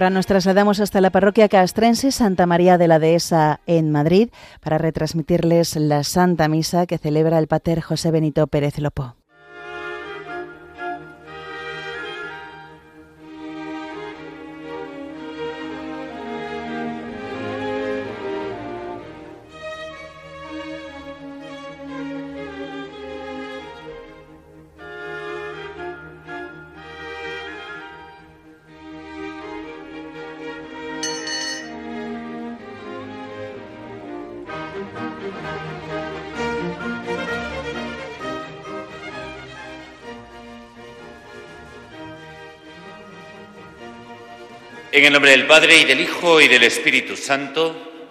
ahora nos trasladamos hasta la parroquia castrense Santa María de la Dehesa en Madrid para retransmitirles la Santa Misa que celebra el pater José Benito Pérez Lopo. En el nombre del Padre y del Hijo y del Espíritu Santo,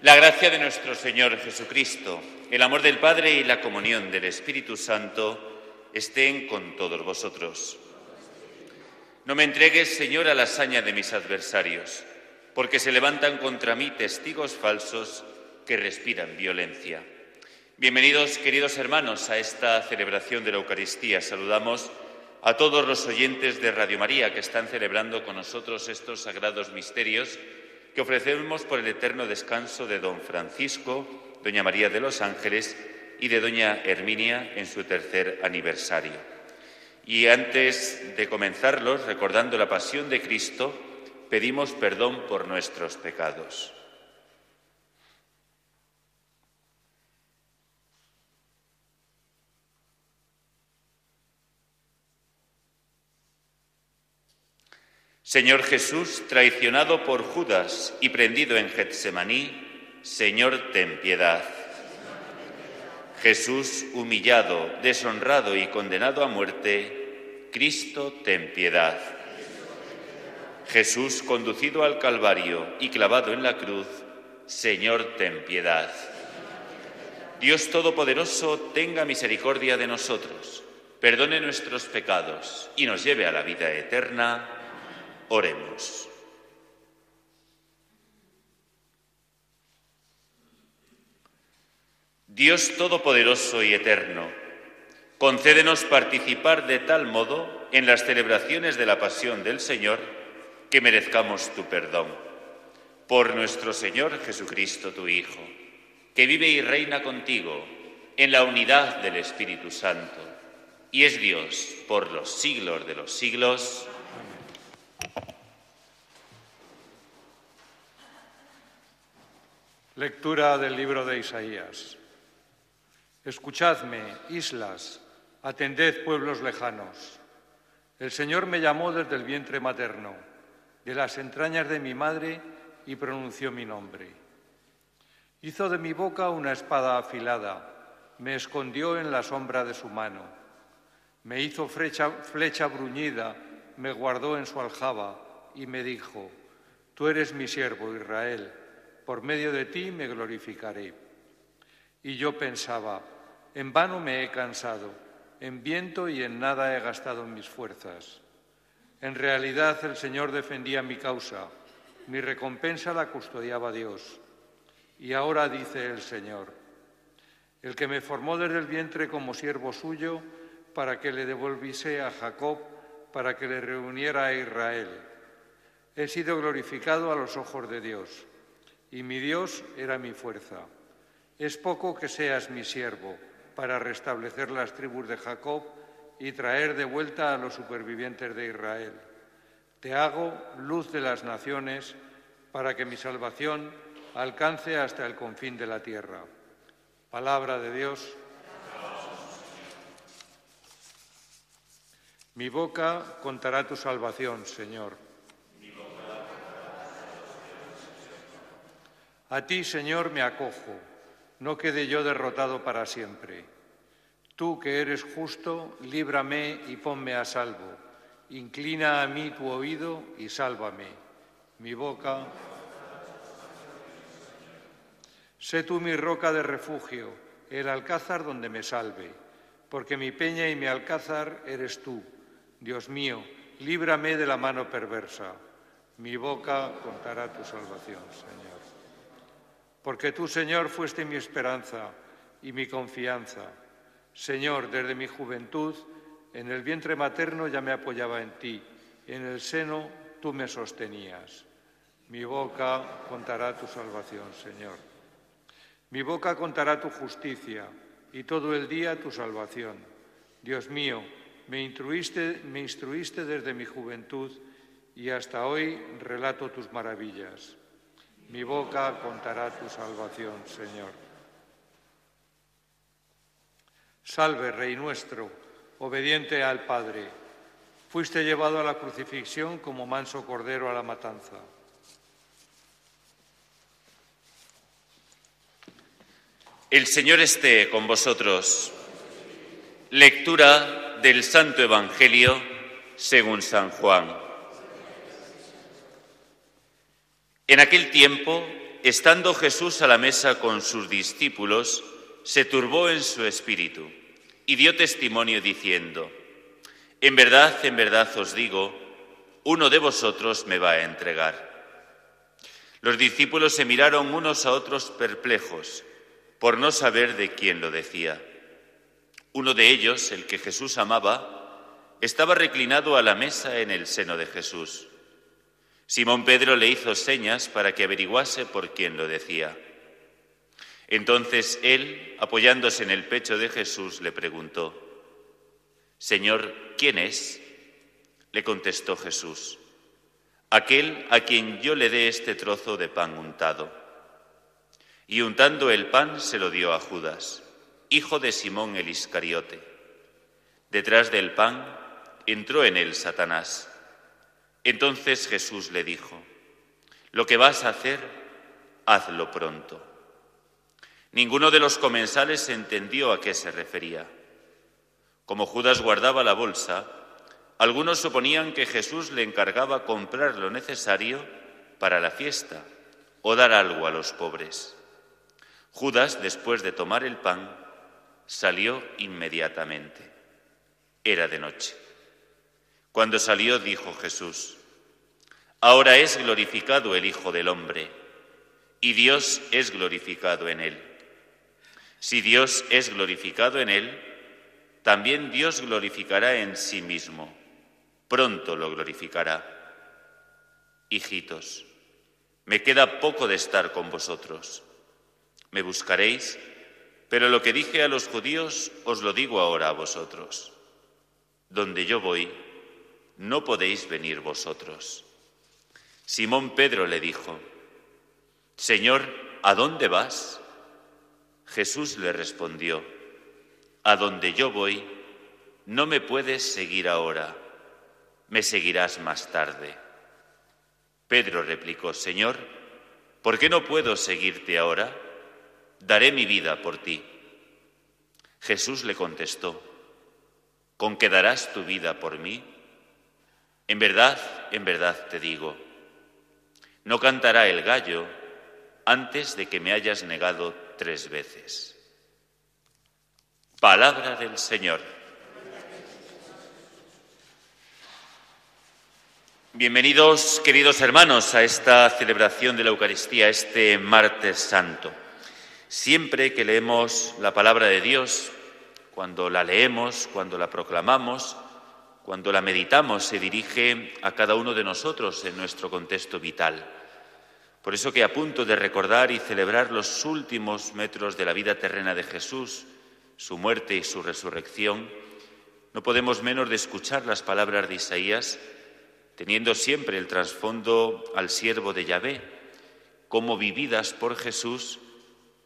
la gracia de nuestro Señor Jesucristo, el amor del Padre y la comunión del Espíritu Santo estén con todos vosotros. No me entregues, Señor, a la hazaña de mis adversarios, porque se levantan contra mí testigos falsos que respiran violencia. Bienvenidos, queridos hermanos, a esta celebración de la Eucaristía. Saludamos a todos los oyentes de Radio María que están celebrando con nosotros estos sagrados misterios que ofrecemos por el eterno descanso de don Francisco, doña María de los Ángeles y de doña Herminia en su tercer aniversario. Y antes de comenzarlos, recordando la pasión de Cristo, pedimos perdón por nuestros pecados. Señor Jesús, traicionado por Judas y prendido en Getsemaní, Señor, ten piedad. Jesús, humillado, deshonrado y condenado a muerte, Cristo, ten piedad. Jesús, conducido al Calvario y clavado en la cruz, Señor, ten piedad. Dios Todopoderoso, tenga misericordia de nosotros, perdone nuestros pecados y nos lleve a la vida eterna. Oremos. Dios Todopoderoso y Eterno, concédenos participar de tal modo en las celebraciones de la pasión del Señor que merezcamos tu perdón. Por nuestro Señor Jesucristo, tu Hijo, que vive y reina contigo en la unidad del Espíritu Santo, y es Dios por los siglos de los siglos. Lectura del libro de Isaías. Escuchadme, islas, atended pueblos lejanos. El Señor me llamó desde el vientre materno, de las entrañas de mi madre, y pronunció mi nombre. Hizo de mi boca una espada afilada, me escondió en la sombra de su mano. Me hizo flecha, flecha bruñida, me guardó en su aljaba y me dijo, Tú eres mi siervo, Israel por medio de ti me glorificaré. Y yo pensaba, en vano me he cansado, en viento y en nada he gastado mis fuerzas. En realidad el Señor defendía mi causa, mi recompensa la custodiaba Dios. Y ahora dice el Señor, el que me formó desde el vientre como siervo suyo, para que le devolviese a Jacob, para que le reuniera a Israel. He sido glorificado a los ojos de Dios y mi Dios era mi fuerza. Es poco que seas mi siervo para restablecer las tribus de Jacob y traer de vuelta a los supervivientes de Israel. Te hago luz de las naciones para que mi salvación alcance hasta el confín de la tierra. Palabra de Dios. Mi boca contará tu salvación, Señor. A ti, Señor, me acojo, no quede yo derrotado para siempre. Tú que eres justo, líbrame y ponme a salvo. Inclina a mí tu oído y sálvame. Mi boca. Sé tú mi roca de refugio, el alcázar donde me salve, porque mi peña y mi alcázar eres tú. Dios mío, líbrame de la mano perversa. Mi boca contará tu salvación, Señor. Porque tú, Señor, fuiste mi esperanza y mi confianza. Señor, desde mi juventud, en el vientre materno ya me apoyaba en ti, en el seno tú me sostenías. Mi boca contará tu salvación, Señor. Mi boca contará tu justicia y todo el día tu salvación. Dios mío, me instruiste, me instruiste desde mi juventud y hasta hoy relato tus maravillas. Mi boca contará tu salvación, Señor. Salve, Rey nuestro, obediente al Padre. Fuiste llevado a la crucifixión como manso cordero a la matanza. El Señor esté con vosotros. Lectura del Santo Evangelio según San Juan. En aquel tiempo, estando Jesús a la mesa con sus discípulos, se turbó en su espíritu y dio testimonio diciendo, En verdad, en verdad os digo, uno de vosotros me va a entregar. Los discípulos se miraron unos a otros perplejos por no saber de quién lo decía. Uno de ellos, el que Jesús amaba, estaba reclinado a la mesa en el seno de Jesús. Simón Pedro le hizo señas para que averiguase por quién lo decía. Entonces él, apoyándose en el pecho de Jesús, le preguntó, Señor, ¿quién es? Le contestó Jesús, aquel a quien yo le dé este trozo de pan untado. Y untando el pan se lo dio a Judas, hijo de Simón el Iscariote. Detrás del pan entró en él Satanás. Entonces Jesús le dijo, lo que vas a hacer, hazlo pronto. Ninguno de los comensales entendió a qué se refería. Como Judas guardaba la bolsa, algunos suponían que Jesús le encargaba comprar lo necesario para la fiesta o dar algo a los pobres. Judas, después de tomar el pan, salió inmediatamente. Era de noche. Cuando salió dijo Jesús, Ahora es glorificado el Hijo del Hombre, y Dios es glorificado en él. Si Dios es glorificado en él, también Dios glorificará en sí mismo. Pronto lo glorificará. Hijitos, me queda poco de estar con vosotros. Me buscaréis, pero lo que dije a los judíos os lo digo ahora a vosotros. Donde yo voy, no podéis venir vosotros. Simón Pedro le dijo, Señor, ¿a dónde vas? Jesús le respondió, A donde yo voy, no me puedes seguir ahora, me seguirás más tarde. Pedro replicó, Señor, ¿por qué no puedo seguirte ahora? Daré mi vida por ti. Jesús le contestó, ¿con qué darás tu vida por mí? En verdad, en verdad te digo, no cantará el gallo antes de que me hayas negado tres veces. Palabra del Señor. Bienvenidos, queridos hermanos, a esta celebración de la Eucaristía, este martes santo. Siempre que leemos la palabra de Dios, cuando la leemos, cuando la proclamamos, cuando la meditamos, se dirige a cada uno de nosotros en nuestro contexto vital. Por eso que a punto de recordar y celebrar los últimos metros de la vida terrena de Jesús, su muerte y su resurrección, no podemos menos de escuchar las palabras de Isaías, teniendo siempre el trasfondo al siervo de Yahvé, como vividas por Jesús,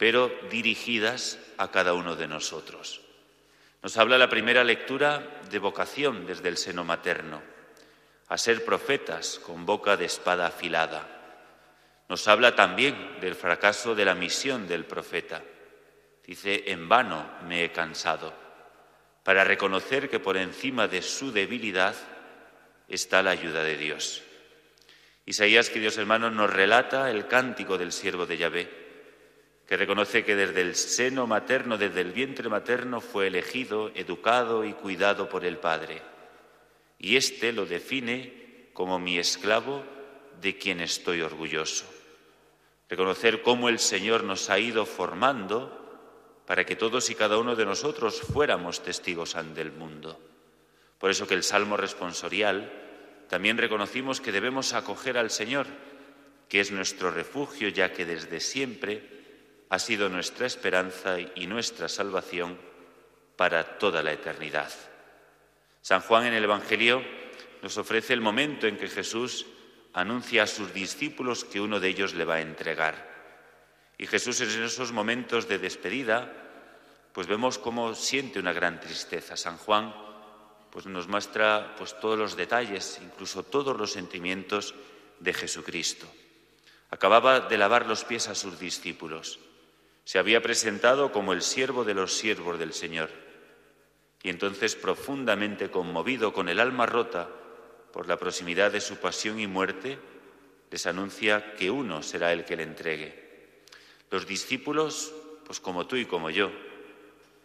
pero dirigidas a cada uno de nosotros. Nos habla la primera lectura de vocación desde el seno materno, a ser profetas con boca de espada afilada. Nos habla también del fracaso de la misión del profeta. Dice, en vano me he cansado, para reconocer que por encima de su debilidad está la ayuda de Dios. Isaías, queridos hermanos, nos relata el cántico del siervo de Yahvé que reconoce que desde el seno materno, desde el vientre materno, fue elegido, educado y cuidado por el Padre. Y éste lo define como mi esclavo de quien estoy orgulloso. Reconocer cómo el Señor nos ha ido formando para que todos y cada uno de nosotros fuéramos testigos ante el mundo. Por eso que el Salmo responsorial también reconocimos que debemos acoger al Señor, que es nuestro refugio, ya que desde siempre ha sido nuestra esperanza y nuestra salvación para toda la eternidad. San Juan en el Evangelio nos ofrece el momento en que Jesús anuncia a sus discípulos que uno de ellos le va a entregar. Y Jesús en esos momentos de despedida, pues vemos cómo siente una gran tristeza. San Juan pues nos muestra pues todos los detalles, incluso todos los sentimientos de Jesucristo. Acababa de lavar los pies a sus discípulos. Se había presentado como el siervo de los siervos del Señor. Y entonces, profundamente conmovido, con el alma rota, por la proximidad de su pasión y muerte, les anuncia que uno será el que le entregue. Los discípulos, pues como tú y como yo,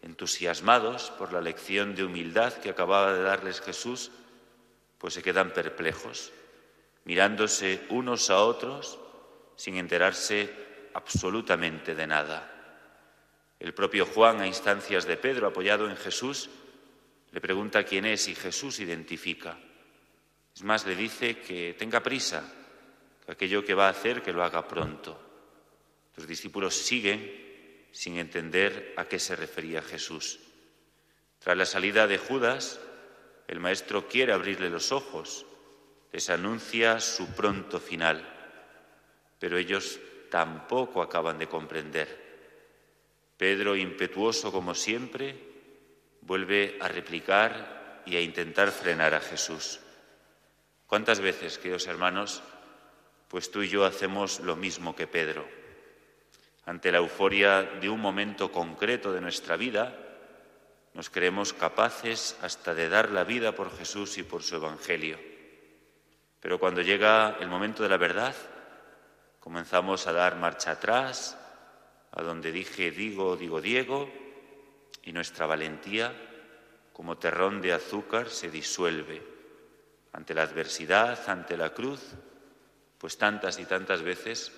entusiasmados por la lección de humildad que acababa de darles Jesús, pues se quedan perplejos, mirándose unos a otros sin enterarse absolutamente de nada. El propio Juan, a instancias de Pedro, apoyado en Jesús, le pregunta quién es y Jesús identifica. Es más, le dice que tenga prisa, que aquello que va a hacer, que lo haga pronto. Los discípulos siguen sin entender a qué se refería Jesús. Tras la salida de Judas, el Maestro quiere abrirle los ojos, les anuncia su pronto final, pero ellos tampoco acaban de comprender. Pedro, impetuoso como siempre, vuelve a replicar y a intentar frenar a Jesús. ¿Cuántas veces, queridos hermanos, pues tú y yo hacemos lo mismo que Pedro? Ante la euforia de un momento concreto de nuestra vida, nos creemos capaces hasta de dar la vida por Jesús y por su Evangelio. Pero cuando llega el momento de la verdad, comenzamos a dar marcha atrás, a donde dije digo, digo Diego, y nuestra valentía, como terrón de azúcar, se disuelve ante la adversidad, ante la cruz, pues tantas y tantas veces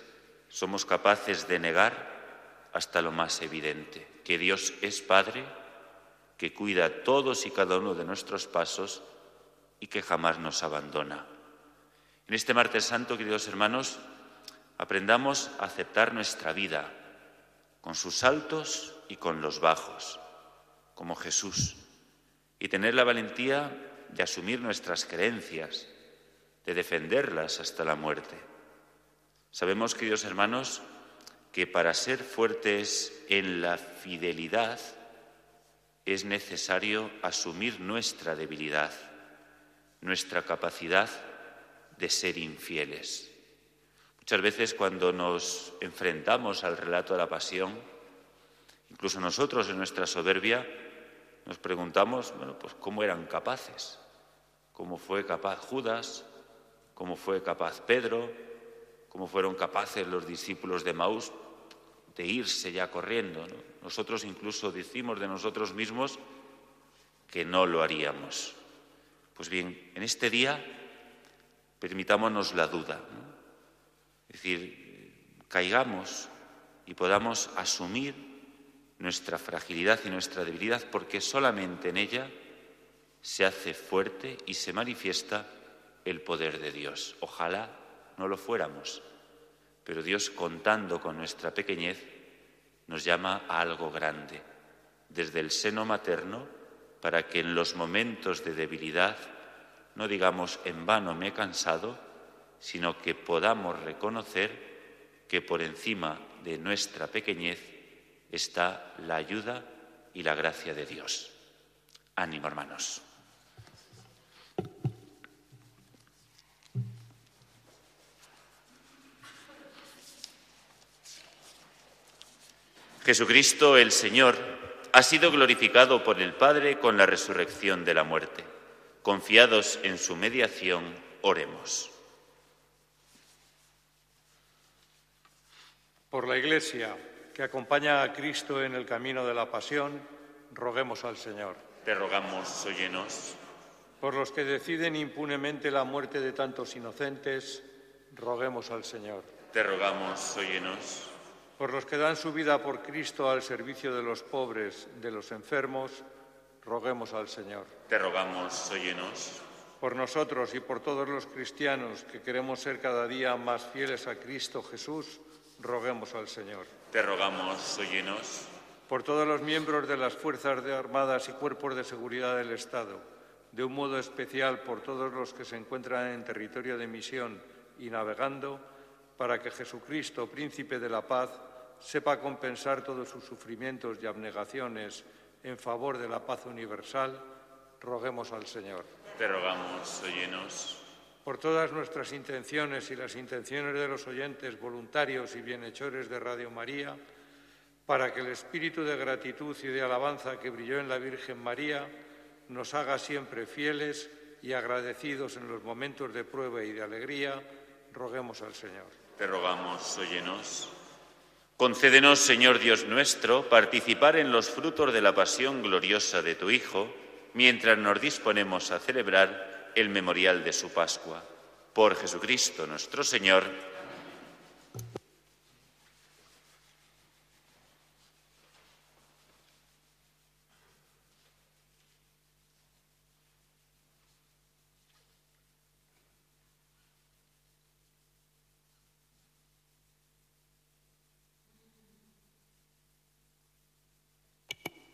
somos capaces de negar hasta lo más evidente, que Dios es Padre, que cuida todos y cada uno de nuestros pasos y que jamás nos abandona. En este martes santo, queridos hermanos, aprendamos a aceptar nuestra vida, con sus altos y con los bajos, como Jesús, y tener la valentía de asumir nuestras creencias, de defenderlas hasta la muerte. Sabemos, queridos hermanos, que para ser fuertes en la fidelidad es necesario asumir nuestra debilidad, nuestra capacidad de ser infieles. Muchas veces cuando nos enfrentamos al relato de la pasión, incluso nosotros en nuestra soberbia, nos preguntamos, bueno, pues cómo eran capaces, cómo fue capaz Judas, cómo fue capaz Pedro, cómo fueron capaces los discípulos de Maús de irse ya corriendo. Nosotros incluso decimos de nosotros mismos que no lo haríamos. Pues bien, en este día permitámonos la duda, es decir, caigamos y podamos asumir nuestra fragilidad y nuestra debilidad, porque solamente en ella se hace fuerte y se manifiesta el poder de Dios. Ojalá no lo fuéramos, pero Dios, contando con nuestra pequeñez, nos llama a algo grande, desde el seno materno, para que en los momentos de debilidad no digamos en vano me he cansado, sino que podamos reconocer que por encima de nuestra pequeñez está la ayuda y la gracia de Dios. Ánimo, hermanos. Jesucristo el Señor ha sido glorificado por el Padre con la resurrección de la muerte. Confiados en su mediación, oremos. Por la Iglesia que acompaña a Cristo en el camino de la pasión, roguemos al Señor. Te rogamos, óyenos. Por los que deciden impunemente la muerte de tantos inocentes, roguemos al Señor. Te rogamos, óyenos. Por los que dan su vida por Cristo al servicio de los pobres, de los enfermos, roguemos al Señor. Te rogamos, óyenos. por nosotros y por todos los cristianos que queremos ser cada día más fieles a Cristo Jesús, roguemos al Señor. Te rogamos, óyenos. Por todos los miembros de las Fuerzas Armadas y Cuerpos de Seguridad del Estado, de un modo especial por todos los que se encuentran en territorio de misión y navegando, para que Jesucristo, Príncipe de la Paz, sepa compensar todos sus sufrimientos y abnegaciones en favor de la paz universal, roguemos al Señor. Te rogamos, óyenos. Por todas nuestras intenciones y las intenciones de los oyentes, voluntarios y bienhechores de Radio María, para que el espíritu de gratitud y de alabanza que brilló en la Virgen María nos haga siempre fieles y agradecidos en los momentos de prueba y de alegría, roguemos al Señor. Te rogamos, óyenos. Concédenos, Señor Dios nuestro, participar en los frutos de la pasión gloriosa de tu Hijo, mientras nos disponemos a celebrar el memorial de su Pascua. Por Jesucristo nuestro Señor.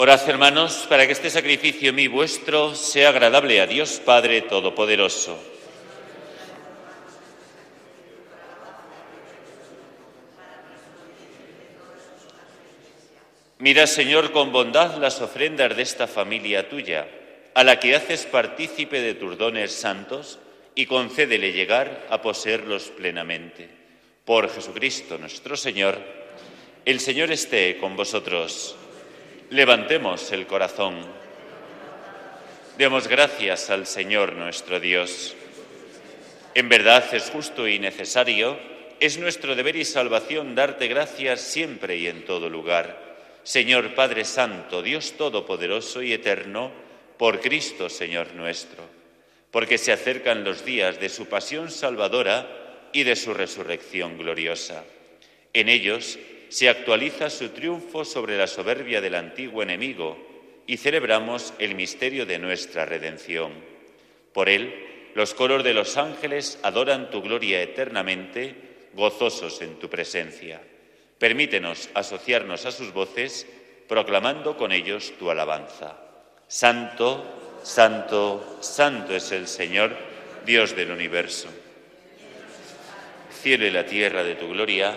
Orad, hermanos, para que este sacrificio mi vuestro sea agradable a Dios Padre Todopoderoso. Mira, Señor, con bondad las ofrendas de esta familia tuya, a la que haces partícipe de tus dones santos, y concédele llegar a poseerlos plenamente. Por Jesucristo nuestro Señor, el Señor esté con vosotros. Levantemos el corazón. Demos gracias al Señor nuestro Dios. En verdad es justo y necesario, es nuestro deber y salvación darte gracias siempre y en todo lugar. Señor Padre Santo, Dios Todopoderoso y Eterno, por Cristo Señor nuestro, porque se acercan los días de su pasión salvadora y de su resurrección gloriosa. En ellos, se actualiza su triunfo sobre la soberbia del antiguo enemigo y celebramos el misterio de nuestra redención. Por él, los coros de los ángeles adoran tu gloria eternamente, gozosos en tu presencia. Permítenos asociarnos a sus voces, proclamando con ellos tu alabanza. Santo, santo, santo es el Señor, Dios del universo. Cielo y la tierra de tu gloria,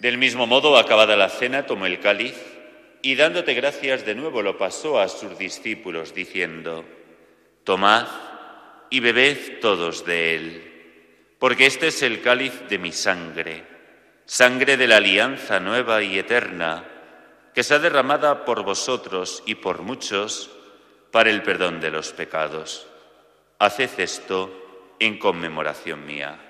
Del mismo modo, acabada la cena, tomó el cáliz y dándote gracias de nuevo lo pasó a sus discípulos, diciendo, Tomad y bebed todos de él, porque este es el cáliz de mi sangre, sangre de la alianza nueva y eterna, que se ha derramada por vosotros y por muchos para el perdón de los pecados. Haced esto en conmemoración mía.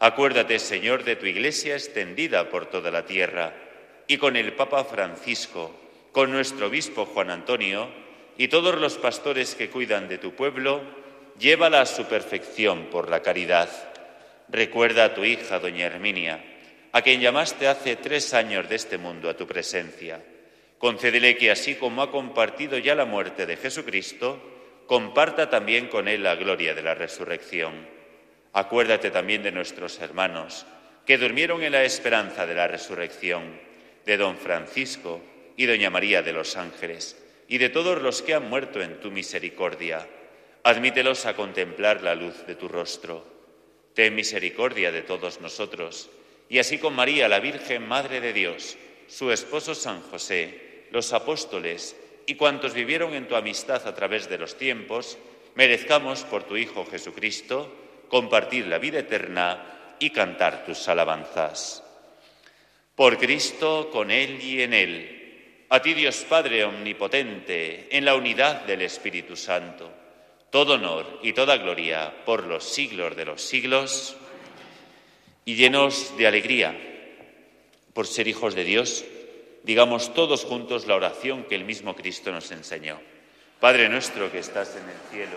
Acuérdate, Señor, de tu Iglesia extendida por toda la tierra, y con el Papa Francisco, con nuestro obispo Juan Antonio, y todos los pastores que cuidan de tu pueblo, llévala a su perfección por la caridad. Recuerda a tu hija, doña Herminia, a quien llamaste hace tres años de este mundo a tu presencia. Concédele que así como ha compartido ya la muerte de Jesucristo, comparta también con él la gloria de la resurrección. Acuérdate también de nuestros hermanos que durmieron en la esperanza de la resurrección, de don Francisco y doña María de los Ángeles y de todos los que han muerto en tu misericordia. Admítelos a contemplar la luz de tu rostro. Ten misericordia de todos nosotros, y así con María, la Virgen Madre de Dios, su esposo San José, los apóstoles y cuantos vivieron en tu amistad a través de los tiempos, merezcamos por tu Hijo Jesucristo compartir la vida eterna y cantar tus alabanzas. Por Cristo, con Él y en Él a ti Dios Padre Omnipotente, en la unidad del Espíritu Santo, todo honor y toda gloria por los siglos de los siglos, y llenos de alegría por ser hijos de Dios, digamos todos juntos la oración que el mismo Cristo nos enseñó. Padre nuestro que estás en el cielo,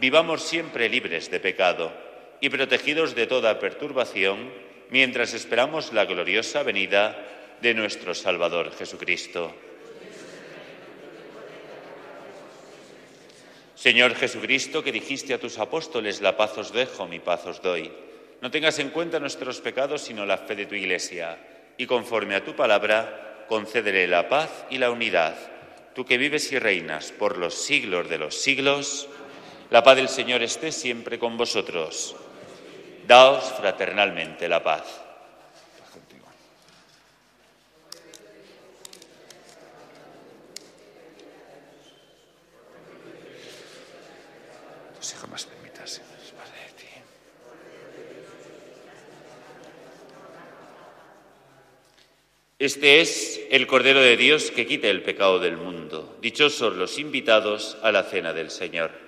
vivamos siempre libres de pecado y protegidos de toda perturbación, mientras esperamos la gloriosa venida de nuestro Salvador Jesucristo. Señor Jesucristo, que dijiste a tus apóstoles, la paz os dejo, mi paz os doy. No tengas en cuenta nuestros pecados, sino la fe de tu Iglesia, y conforme a tu palabra, concédele la paz y la unidad. Tú que vives y reinas por los siglos de los siglos, la paz del Señor esté siempre con vosotros. Daos fraternalmente la paz. Este es el Cordero de Dios que quita el pecado del mundo. Dichosos los invitados a la cena del Señor.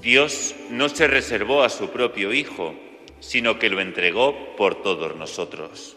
Dios no se reservó a su propio Hijo, sino que lo entregó por todos nosotros.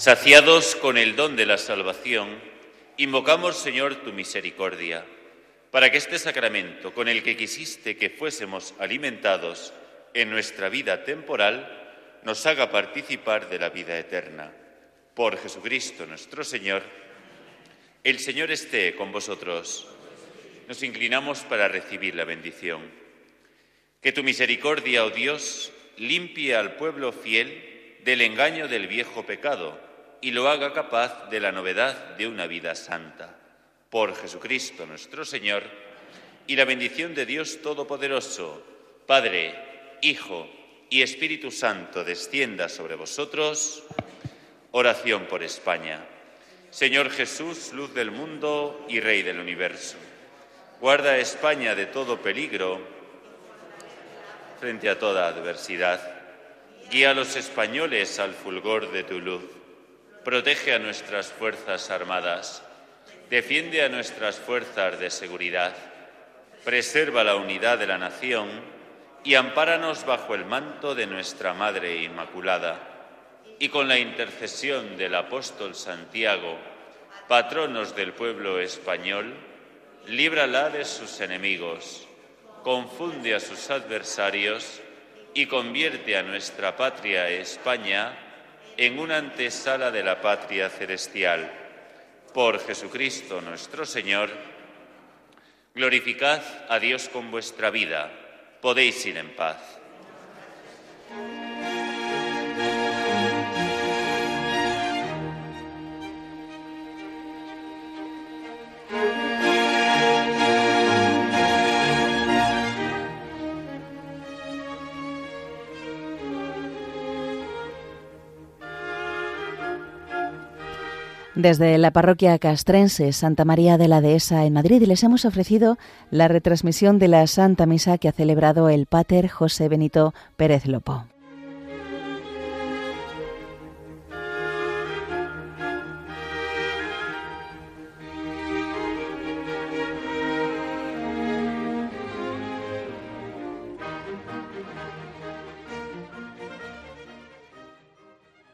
Saciados con el don de la salvación, invocamos, Señor, tu misericordia, para que este sacramento con el que quisiste que fuésemos alimentados en nuestra vida temporal, nos haga participar de la vida eterna. Por Jesucristo nuestro Señor, el Señor esté con vosotros. Nos inclinamos para recibir la bendición. Que tu misericordia, oh Dios, limpie al pueblo fiel del engaño del viejo pecado y lo haga capaz de la novedad de una vida santa. Por Jesucristo nuestro Señor, y la bendición de Dios Todopoderoso, Padre, Hijo y Espíritu Santo, descienda sobre vosotros. Oración por España. Señor Jesús, luz del mundo y Rey del universo, guarda a España de todo peligro frente a toda adversidad. Guía a los españoles al fulgor de tu luz Protege a nuestras Fuerzas Armadas, defiende a nuestras fuerzas de seguridad, preserva la unidad de la nación y ampáranos bajo el manto de nuestra Madre Inmaculada. Y con la intercesión del apóstol Santiago, patronos del pueblo español, líbrala de sus enemigos, confunde a sus adversarios y convierte a nuestra patria España en una antesala de la patria celestial. Por Jesucristo nuestro Señor, glorificad a Dios con vuestra vida. Podéis ir en paz. Desde la parroquia castrense Santa María de la Dehesa en Madrid les hemos ofrecido la retransmisión de la Santa Misa que ha celebrado el Pater José Benito Pérez Lopo.